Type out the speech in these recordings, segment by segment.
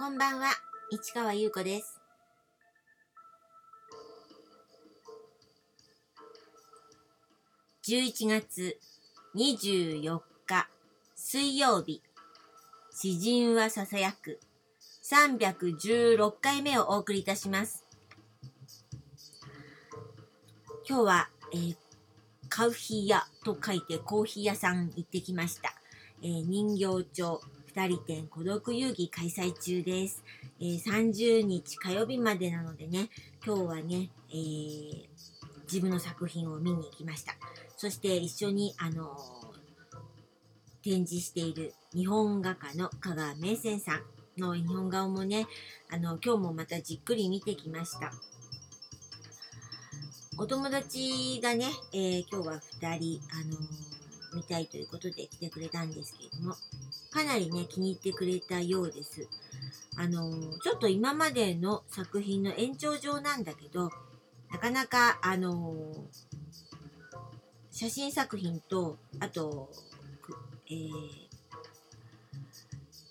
こんばんは、市川優子です。11月24日水曜日、詩人はささやく316回目をお送りいたします。今日は、えーカウヒー屋と書いてコーヒー屋さん行ってきました。えー人形町二人展孤独遊戯開催中です。えー30日火曜日までなのでね、今日はね、えー自分の作品を見に行きました。そして一緒に、あのー展示している日本画家の香川名泉さんの日本画をもね、あの、今日もまたじっくり見てきました。お友達がね、えー今日は2人、あの見たいということで来てくれたんですけれども、かなりね、気に入ってくれたようです。あのーちょっと今までの作品の延長上なんだけど、なかなか、あのー写真作品と、あと、えー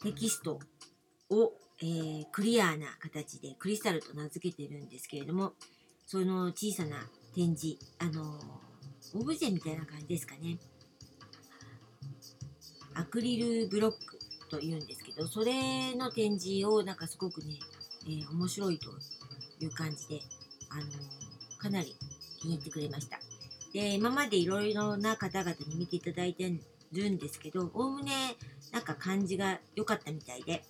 テキストを、えークリアな形でクリスタルと名付けてるんですけれども、その小さな展示、あのオブジェみたいな感じですかね。アクリルブロックというんですけど、それの展示をなんかすごくね、えー面白いという感じで、あのかなり気に入ってくれました。で、今までいろいろな方々に見ていただいてるんですけど、おおむねなんか感じが良かったみたいで、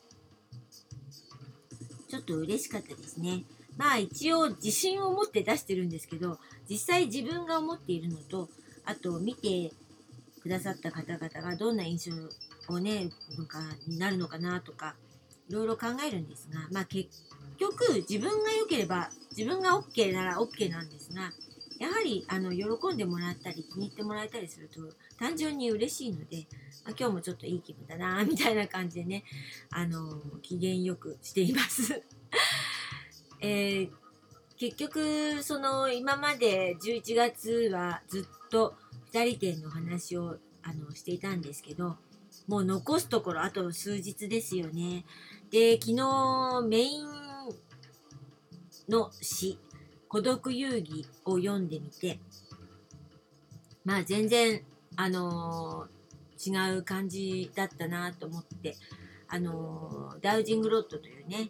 ちょっと嬉しかったですね。まあ一応自信を持って出してるんですけど、実際自分が思っているのと、あと見てくださった方々がどんな印象をね、なんかになるのかなとか、いろいろ考えるんですが、まあ結局自分が良ければ、自分が OK なら OK なんですが、やはりあの喜んでもらったり気に入ってもらえたりすると単純に嬉しいので、まあ、今日もちょっといい気分だな みたいな感じでね、あの機嫌よくしています。えー結局その今まで11月はずっと2人展の話をあのしていたんですけどもう残すところあと数日ですよね。で昨日メインの詩「孤独遊戯」を読んでみてまあ全然あのー違う感じだったなと思ってあのーダウジングロッドというね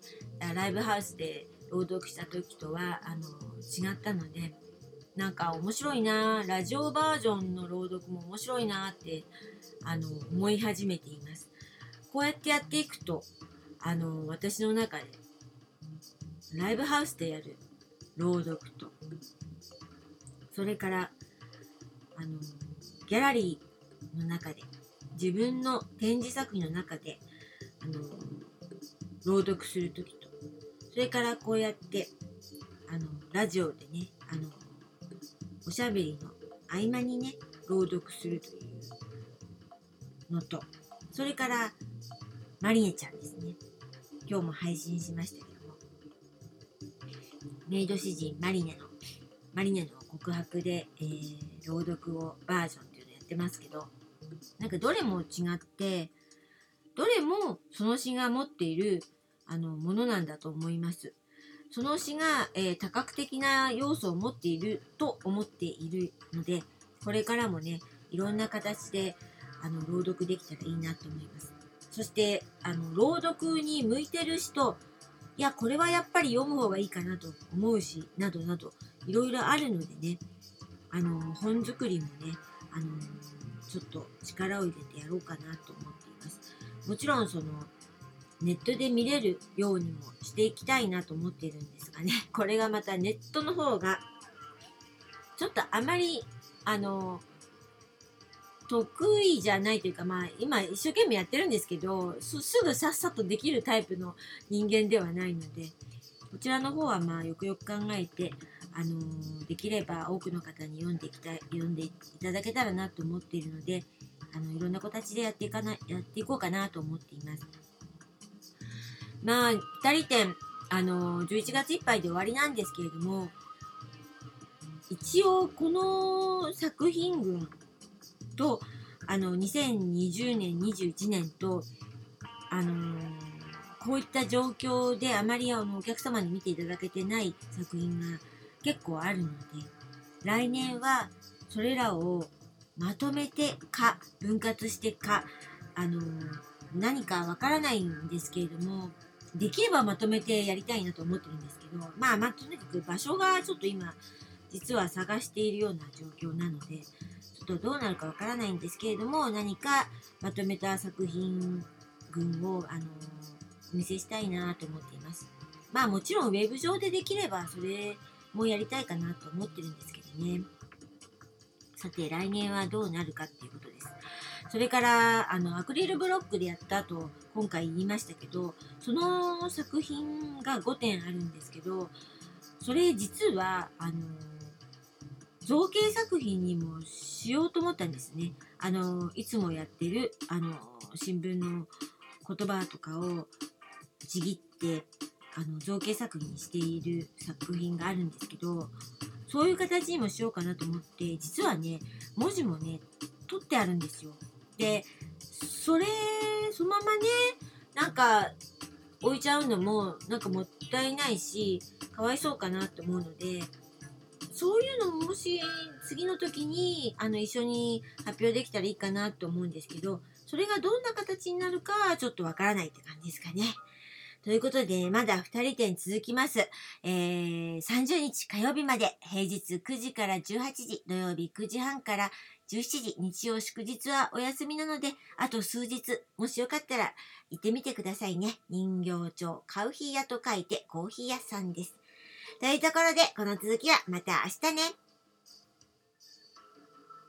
ライブハウスで朗読した時とはあの違ったのでなんか面白いなラジオバージョンの朗読も面白いなってあの思い始めています。こうやってやっていくとあの私の中でライブハウスでやる朗読とそれからあのギャラリーの中で自分の展示作品の中であの朗読する時とそれからこうやってあのラジオでねあのおしゃべりの合間にね朗読するというのとそれからマリネちゃんですね今日も配信しましたけどもメイド詩人マリネのマリネの告白で、えー朗読をバージョンっていうのやってますけどなんかどれも違ってどれもその詩が持っているあのものなんだと思います。その詩が、えー多角的な要素を持っていると思っているのでこれからもねいろんな形であの朗読できたらいいなと思います。そしてあの朗読に向いてる人いやこれはやっぱり読む方がいいかなと思うしなどなどいろいろあるのでねあの本作りもねあのちょっと力を入れてやろうかなと思っています。もちろんそのネットで見れるようにもしていきたいなと思っているんですがね これがまたネットの方がちょっとあまりあの得意じゃないというかまあ今一生懸命やってるんですけどすぐさっさとできるタイプの人間ではないのでこちらの方はまあよくよく考えてあのできれば多くの方に読んでいきたい読んでいただけたらなと思っているのであのいろんな形でやっていかなやっていこうかなと思っています。まあ2人展あのー11月いっぱいで終わりなんですけれども一応この作品群とあの2020年21年とあのーこういった状況であまりあのお客様に見ていただけてない作品が結構あるので来年はそれらをまとめてか分割してかあの何かわからないんですけれどもできればまとめてやりたいなと思ってるんですけどまあまあとにかく場所がちょっと今実は探しているような状況なのでちょっとどうなるかわからないんですけれども何かまとめた作品群をあのお見せしたいなと思っています。まあもちろんウェブ上でできればそれもやりたいかなと思ってるんですけどね。さて来年はどうなるかっていうことです。それからあのアクリルブロックでやったと今回言いましたけどその作品が5点あるんですけどそれ実はあの造形作品にもしようと思ったんですねあのいつもやってるあの新聞の言葉とかをちぎってあの造形作品にしている作品があるんですけどそういう形にもしようかなと思って実はね文字もね取ってあるんですよ。でそれそのままねなんか置いちゃうのもなんかもったいないしかわいそうかなと思うのでそういうのもし次の時にあの一緒に発表できたらいいかなと思うんですけどそれがどんな形になるかちょっとわからないって感じですかね。ということで、まだ2人展続きます。えー、30日火曜日まで、平日9時から18時、土曜日9時半から17時、日曜祝日はお休みなので、あと数日、もしよかったら行ってみてくださいね。人形町カウヒー屋と書いてコーヒー屋さんです。というところで、この続きはまた明日ね。